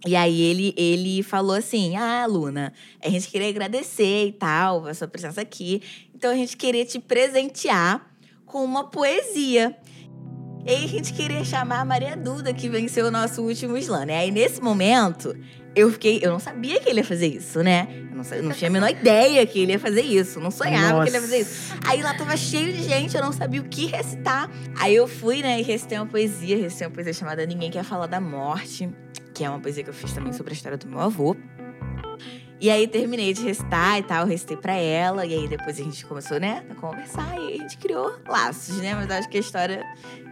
E aí ele, ele falou assim: Ah, Luna, a gente queria agradecer e tal, a sua presença aqui. Então a gente queria te presentear com uma poesia. E aí a gente queria chamar a Maria Duda, que venceu o nosso último slam, né? Aí nesse momento, eu fiquei. Eu não sabia que ele ia fazer isso, né? Eu não, eu não tinha a menor ideia que ele ia fazer isso. Não sonhava Nossa. que ele ia fazer isso. Aí lá tava cheio de gente, eu não sabia o que recitar. Aí eu fui, né, e recitei uma poesia, recitei uma poesia chamada Ninguém Quer Falar da Morte que é uma poesia que eu fiz também sobre a história do meu avô. E aí terminei de recitar e tal, recitei pra ela, e aí depois a gente começou, né, a conversar e a gente criou laços, né? Mas acho que a história,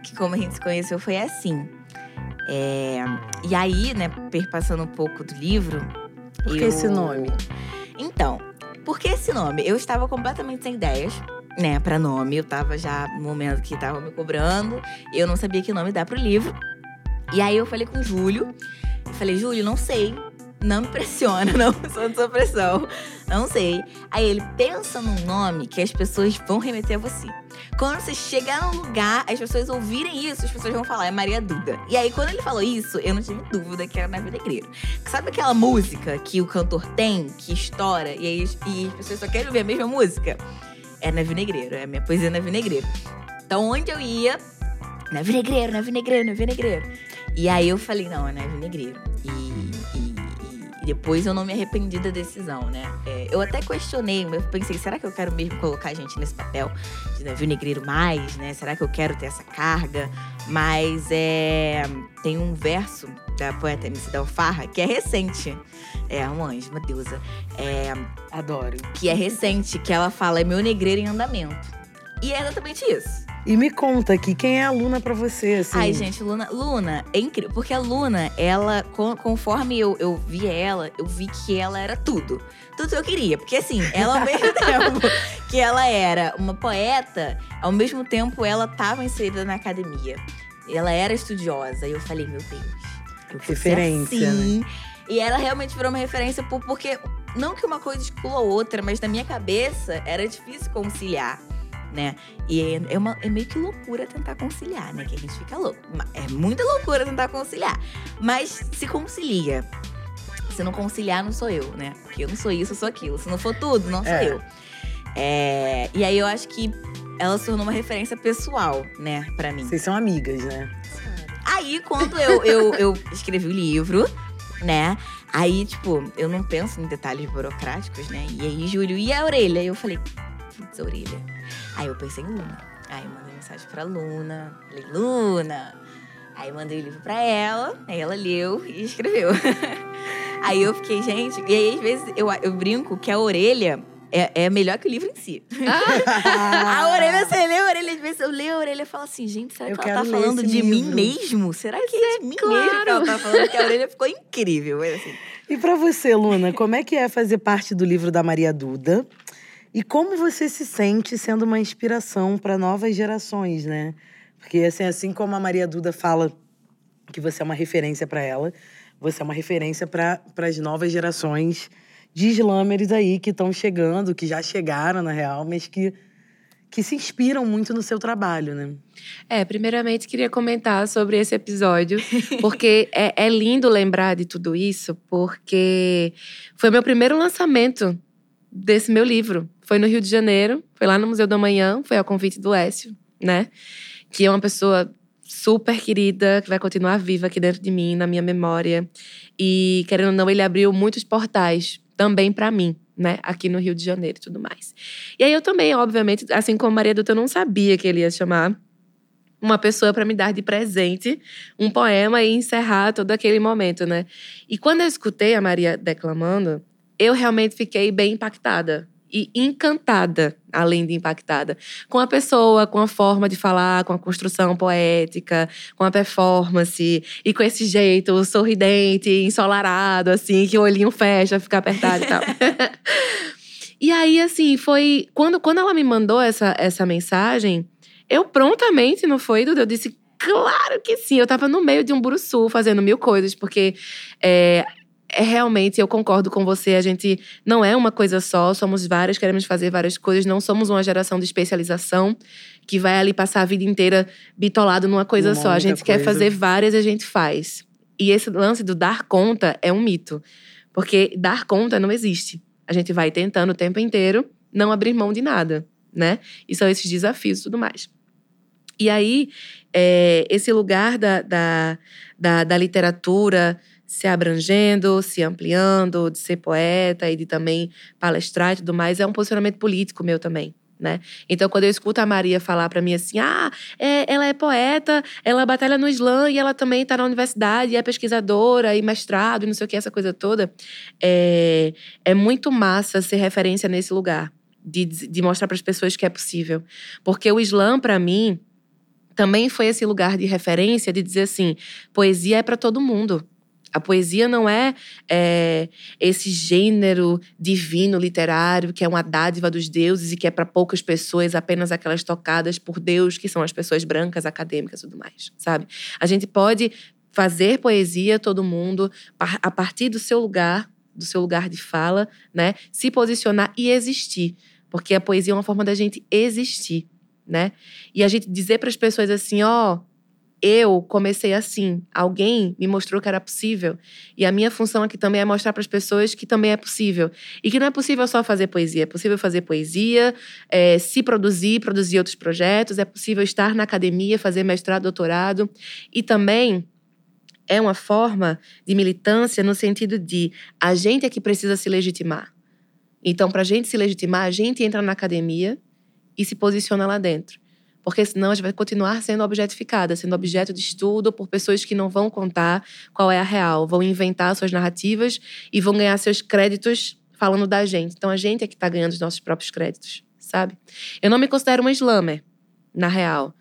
que como a gente se conheceu, foi assim. É... E aí, né, perpassando um pouco do livro. Por que eu... esse nome? Então, por que esse nome? Eu estava completamente sem ideias, né, pra nome. Eu tava já no momento que tava me cobrando, eu não sabia que nome dar pro livro. E aí eu falei com o Júlio. Falei, Júlio, não sei. Não me pressiona, não sou de sua pressão. Não sei. Aí ele pensa num nome que as pessoas vão remeter a você. Quando você chegar num lugar, as pessoas ouvirem isso, as pessoas vão falar, é Maria Duda. E aí, quando ele falou isso, eu não tive dúvida que era Navio Negreiro. Sabe aquela música que o cantor tem, que estoura, e, aí, e as pessoas só querem ouvir a mesma música? É Navio Negreiro, é a minha poesia Navio Negreiro. Então, onde eu ia, Navio Negreiro, Navio Negreiro, Navio Negreiro. E aí eu falei, não, é neve negreiro. E, e, e, depois eu não me arrependi da decisão, né? É, eu até questionei, eu pensei, será que eu quero mesmo colocar a gente nesse papel de navio negreiro mais, né? Será que eu quero ter essa carga? Mas é, tem um verso da poeta MC Dalfarra que é recente. É um anjo, uma deusa. É, Adoro. Que é recente, que ela fala, é meu negreiro em andamento. E é exatamente isso. E me conta aqui, quem é a Luna para você, assim? Ai, gente, Luna, Luna é incrível. Porque a Luna, ela, conforme eu, eu vi ela, eu vi que ela era tudo. Tudo que eu queria. Porque, assim, ela, ao mesmo tempo que ela era uma poeta, ao mesmo tempo ela estava inserida na academia. Ela era estudiosa. E eu falei, meu Deus. Eu referência, assim. né? E ela realmente virou uma referência por, porque, não que uma coisa exclua a outra, mas na minha cabeça era difícil conciliar né? E é, é, uma, é meio que loucura tentar conciliar, né? Que a gente fica louco. É muita loucura tentar conciliar. Mas se concilia. Se não conciliar, não sou eu, né? Porque eu não sou isso, eu sou aquilo. Se não for tudo, não sou é. eu. É, e aí eu acho que ela se tornou uma referência pessoal, né, para mim. Vocês são amigas, né? Aí, quando eu, eu, eu escrevi o livro, né? Aí, tipo, eu não penso em detalhes burocráticos, né? E aí, Júlio, e a orelha? E eu falei, putz, a orelha. Aí eu pensei em Luna. Aí eu mandei mensagem pra Luna. Falei, Luna! Aí mandei o livro pra ela, aí ela leu e escreveu. aí eu fiquei, gente. E aí, às vezes, eu, eu brinco que a orelha é, é melhor que o livro em si. a orelha, você lê a orelha, às vezes eu leio a orelha e falo assim, gente, será que eu ela tá falando de livro. mim mesmo? Será que é de mim claro. mesmo que ela tá falando? Que a orelha ficou incrível. Assim. E pra você, Luna, como é que é fazer parte do livro da Maria Duda? E como você se sente sendo uma inspiração para novas gerações, né? Porque assim, assim como a Maria Duda fala que você é uma referência para ela, você é uma referência para as novas gerações de slamers aí que estão chegando, que já chegaram na real, mas que que se inspiram muito no seu trabalho, né? É, primeiramente queria comentar sobre esse episódio, porque é, é lindo lembrar de tudo isso, porque foi meu primeiro lançamento desse meu livro. Foi no Rio de Janeiro, foi lá no Museu da Manhã, foi ao convite do Écio, né? Que é uma pessoa super querida, que vai continuar viva aqui dentro de mim, na minha memória. E, querendo ou não, ele abriu muitos portais também para mim, né? Aqui no Rio de Janeiro e tudo mais. E aí eu também, obviamente, assim como Maria Dutra, eu não sabia que ele ia chamar uma pessoa para me dar de presente um poema e encerrar todo aquele momento, né? E quando eu escutei a Maria declamando, eu realmente fiquei bem impactada e encantada, além de impactada, com a pessoa, com a forma de falar, com a construção poética, com a performance e com esse jeito sorridente, ensolarado, assim, que o olhinho fecha, fica apertado e tal. e aí, assim, foi. Quando, quando ela me mandou essa, essa mensagem, eu prontamente, não foi, Duda? Eu disse. Claro que sim, eu tava no meio de um buruçu fazendo mil coisas, porque é, é realmente, eu concordo com você, a gente não é uma coisa só, somos várias, queremos fazer várias coisas, não somos uma geração de especialização que vai ali passar a vida inteira bitolado numa coisa só. A gente quer coisa. fazer várias e a gente faz. E esse lance do dar conta é um mito, porque dar conta não existe. A gente vai tentando o tempo inteiro não abrir mão de nada, né? E são esses desafios e tudo mais. E aí, é, esse lugar da, da, da, da literatura se abrangendo, se ampliando, de ser poeta e de também palestrar e tudo mais, é um posicionamento político meu também. Né? Então, quando eu escuto a Maria falar para mim assim, ah, é, ela é poeta, ela batalha no Islã e ela também está na universidade, é pesquisadora e mestrado e não sei o que, essa coisa toda, é, é muito massa ser referência nesse lugar, de, de mostrar para as pessoas que é possível. Porque o Islã, para mim, também foi esse lugar de referência de dizer assim: poesia é para todo mundo. A poesia não é, é, esse gênero divino literário que é uma dádiva dos deuses e que é para poucas pessoas, apenas aquelas tocadas por Deus, que são as pessoas brancas, acadêmicas e tudo mais, sabe? A gente pode fazer poesia, todo mundo, a partir do seu lugar, do seu lugar de fala, né? Se posicionar e existir. Porque a poesia é uma forma da gente existir, né? E a gente dizer para as pessoas assim, ó, eu comecei assim, alguém me mostrou que era possível. E a minha função aqui também é mostrar para as pessoas que também é possível. E que não é possível só fazer poesia, é possível fazer poesia, é, se produzir, produzir outros projetos, é possível estar na academia, fazer mestrado, doutorado. E também é uma forma de militância no sentido de a gente é que precisa se legitimar. Então, para a gente se legitimar, a gente entra na academia e se posiciona lá dentro. Porque senão a gente vai continuar sendo objetificada, sendo objeto de estudo por pessoas que não vão contar qual é a real, vão inventar suas narrativas e vão ganhar seus créditos falando da gente. Então a gente é que está ganhando os nossos próprios créditos, sabe? Eu não me considero uma slammer, na real.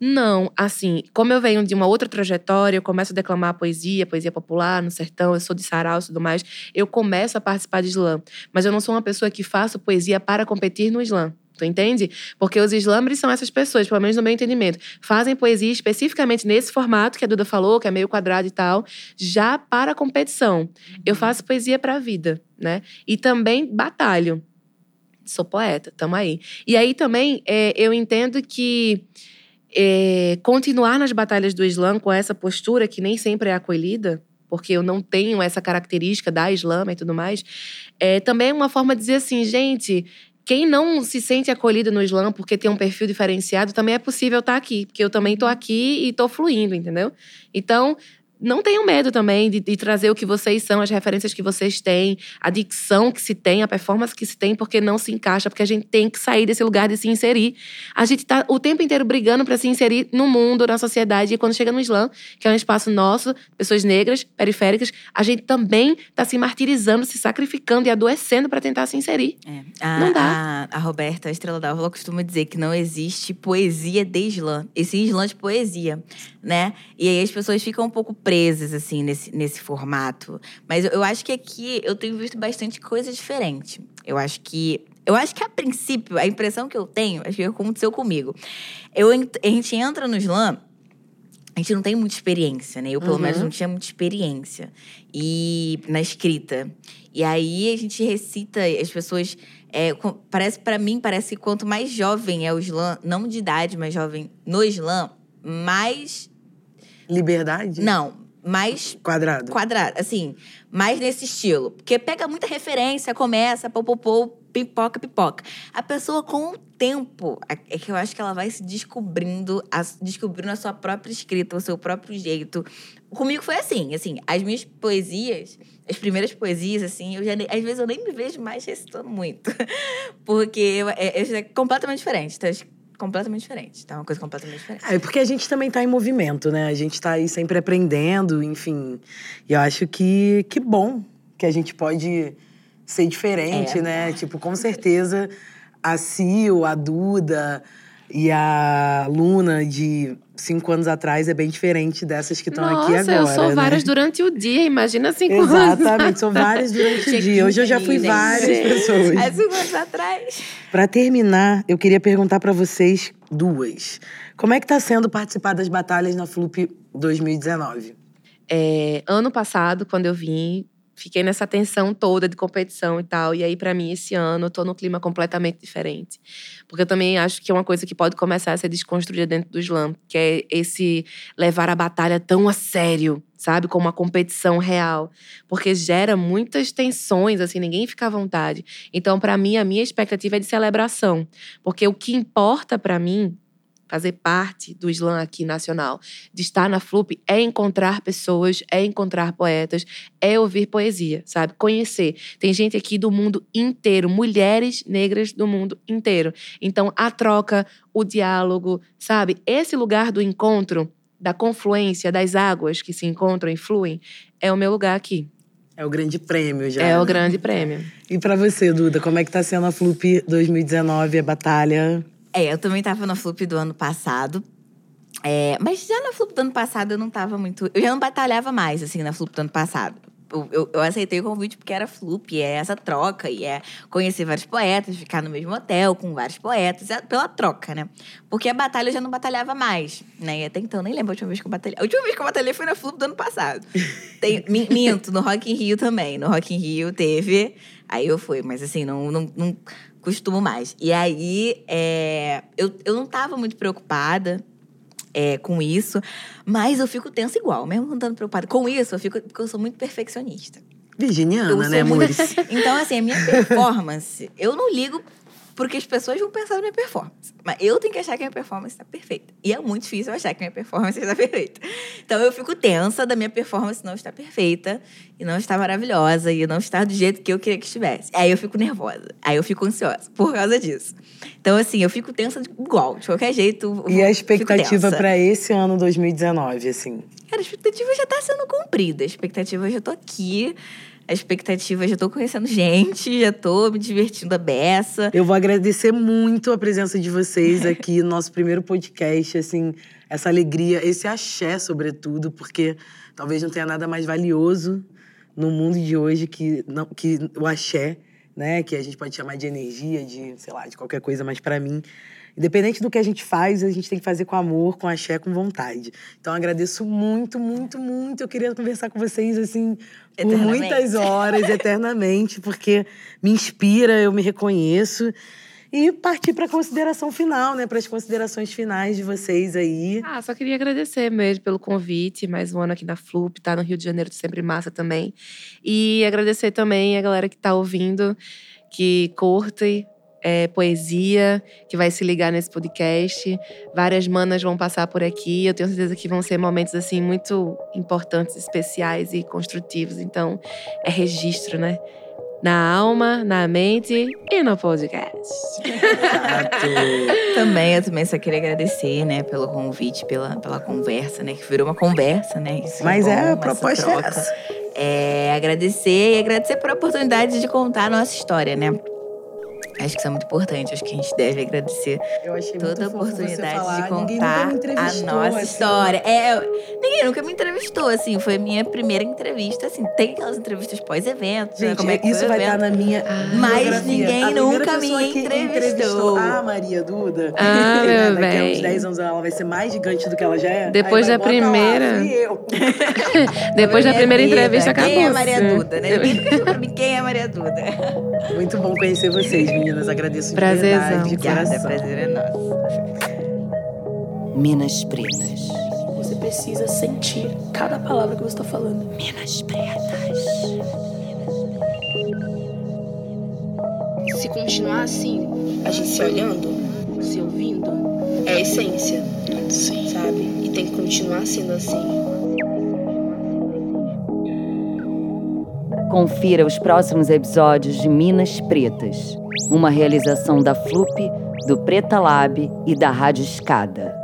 Não, assim, como eu venho de uma outra trajetória, eu começo a declamar poesia, poesia popular no sertão, eu sou de sarau e tudo mais, eu começo a participar de slam. Mas eu não sou uma pessoa que faço poesia para competir no slam. Tu entende? Porque os slambres são essas pessoas, pelo menos no meu entendimento, fazem poesia especificamente nesse formato que a Duda falou, que é meio quadrado e tal, já para a competição. Eu faço poesia para a vida, né? E também batalho. Sou poeta, tamo aí. E aí também é, eu entendo que é, continuar nas batalhas do Islã com essa postura que nem sempre é acolhida, porque eu não tenho essa característica da Islã e tudo mais, é também uma forma de dizer assim, gente, quem não se sente acolhido no Islã porque tem um perfil diferenciado, também é possível estar aqui, porque eu também tô aqui e tô fluindo, entendeu? Então, não tenham medo também de, de trazer o que vocês são, as referências que vocês têm, a dicção que se tem, a performance que se tem, porque não se encaixa, porque a gente tem que sair desse lugar de se inserir. A gente tá o tempo inteiro brigando para se inserir no mundo, na sociedade, e quando chega no Islã, que é um espaço nosso, pessoas negras, periféricas, a gente também tá se martirizando, se sacrificando e adoecendo para tentar se inserir. É. A, Não dá. A, a Roberta, a Estrela da Orla, costuma dizer que não existe poesia de slam. Esse slam de poesia, né? E aí as pessoas ficam um pouco presas, assim, nesse, nesse formato. Mas eu, acho que aqui eu tenho visto bastante coisa diferente. Eu acho que... Eu acho que, a princípio, a impressão que eu tenho, acho que aconteceu comigo. Eu, a gente entra no slam a gente não tem muita experiência, né? Eu, pelo Uhum. menos, não tinha muita experiência. E na escrita. E aí a gente recita, as pessoas É, parece para mim, parece que quanto mais jovem é o slam, não de idade, mas jovem no slam, mais. Liberdade? Não, mais Quadrado. quadrado, assim, mais nesse estilo. Porque pega muita referência, começa, pô, pô, pô, pipoca, pipoca. A pessoa, com o tempo, é que eu acho que ela vai se descobrindo, a- descobrindo a sua própria escrita, o seu próprio jeito. Comigo foi assim, assim, as minhas poesias, as primeiras poesias, assim, eu já às vezes eu nem me vejo mais recitando muito. Porque eu, é, é completamente diferente. Então, completamente diferente. Tá uma coisa completamente diferente. É porque a gente também tá em movimento, né? A gente tá aí sempre aprendendo, enfim. E eu acho que que bom que a gente pode ser diferente, É. né? Tipo, com certeza a Sil, a Duda e a Luna de cinco anos atrás é bem diferente dessas que estão aqui Nossa, agora. eu sou né? várias durante o dia, imagina cinco anos. Exatamente, são várias durante o dia. Hoje eu já fui 15 várias gente. pessoas. Há cinco anos atrás. Pra terminar, eu queria perguntar pra vocês duas. Como é que tá sendo participar das batalhas na Flup 2019? É, ano passado, quando eu vim, fiquei nessa tensão toda de competição e tal. E aí, pra mim, esse ano, eu tô num clima completamente diferente. Porque eu também acho que é uma coisa que pode começar a ser desconstruída dentro do slam, que é esse levar a batalha tão a sério, sabe? Como uma competição real. Porque gera muitas tensões, assim, ninguém fica à vontade. Então, pra mim, a minha expectativa é de celebração. Porque o que importa pra mim fazer parte do slam aqui nacional, de estar na Flup, é encontrar pessoas, é encontrar poetas, é ouvir poesia, sabe? Conhecer. Tem gente aqui do mundo inteiro, mulheres negras do mundo inteiro. Então, a troca, o diálogo, sabe? Esse lugar do encontro, da confluência das águas que se encontram e fluem, é o meu lugar aqui. É o grande prêmio já. É o grande prêmio. E pra você, Duda, como é que tá sendo a Flup 2019, a batalha? É, eu também tava na Flup do ano passado. É, mas já na Flup do ano passado eu não tava muito. Eu já não batalhava mais, assim, na Flup do ano passado. Eu, eu, eu aceitei o convite porque era Flup, é essa troca, e é conhecer vários poetas, ficar no mesmo hotel com vários poetas, é pela troca, né? Porque a batalha eu já não batalhava mais, né? E até então, nem lembro a última vez que eu batalhei. A última vez que eu batalhei foi na Flup do ano passado. Tem, mi- minto, no Rock in Rio também. No Rock in Rio teve, aí eu fui, mas assim, não, não, não costumo mais. E aí, é, eu, eu não tava muito preocupada é, com isso, mas eu fico tensa igual, mesmo não estando preocupada. Com isso, eu fico, porque eu sou muito perfeccionista. Virginiana, né, muito- amores? Então, assim, a minha performance, eu não ligo porque as pessoas vão pensar na minha performance. Mas eu tenho que achar que a minha performance está perfeita. E é muito difícil eu achar que a minha performance está perfeita. Então eu fico tensa da minha performance não estar perfeita, e não estar maravilhosa, e não estar do jeito que eu queria que estivesse. Aí eu fico nervosa. Aí eu fico ansiosa por causa disso. Então, assim, eu fico tensa igual, de qualquer jeito. E a expectativa pra esse ano 2019, assim? Cara, a expectativa já tá sendo cumprida. A expectativa eu já tô aqui. A expectativa, já tô conhecendo gente, já tô me divertindo a beça. Eu vou agradecer muito a presença de vocês aqui no nosso primeiro podcast, assim, essa alegria, esse axé, sobretudo, porque talvez não tenha nada mais valioso no mundo de hoje que, não, que o axé, né? Que a gente pode chamar de energia, de, sei lá, de qualquer coisa, mas pra mim, independente do que a gente faz, a gente tem que fazer com amor, com axé, com vontade. Então, agradeço muito, muito, muito. Eu queria conversar com vocês, assim, por muitas horas, eternamente, porque me inspira, eu me reconheço. E partir para a consideração final, né? Para as considerações finais de vocês aí. Ah, só queria agradecer mesmo pelo convite, mais um ano aqui na Flup, tá no Rio de Janeiro, sempre massa também. E agradecer também a galera que tá ouvindo, que curte é, poesia, que vai se ligar nesse podcast. Várias manas vão passar por aqui. Eu tenho certeza que vão ser momentos assim muito importantes, especiais e construtivos. Então, é registro, né? Na alma, na mente e no podcast. Também, eu também só queria agradecer, né, pelo convite, pela, pela conversa, né? Que virou uma conversa, né? Isso Mas bom, é, a proposta é essa. É, agradecer e agradecer por a oportunidade de contar a nossa história, né? Acho que isso é muito importante. Acho que a gente deve agradecer Eu achei toda a oportunidade falar. de contar a entrevistou, nossa assim. história. É, ninguém nunca me entrevistou, assim. Foi a minha primeira entrevista, assim. Tem aquelas entrevistas pós-evento, né? Gente, Como é que isso vai evento. estar na minha Mas biografia. ninguém A nunca me que entrevistou. a Maria Duda. Ah, né, meu Daqui a uns bem. 10 anos ela vai ser mais gigante do que ela já é. Depois da primeira- fui eu. Depois da primeira vida. entrevista, acabou. Quem é Maria Duda, né? Ninguém nunca pra mim quem é Maria Duda. Muito bom conhecer vocês, meninas. Agradeço de Prazerzão. verdade, de Obrigada, coração. prazer é nosso. Minas Pretas. Você precisa sentir cada palavra que você está falando. Minas Pretas. Se continuar assim, a gente se olhando, se ouvindo, é a essência, sabe? E tem que continuar sendo assim. Confira os próximos episódios de Minas Pretas, uma realização da FLUP, do Preta Lab e da Rádio Escada.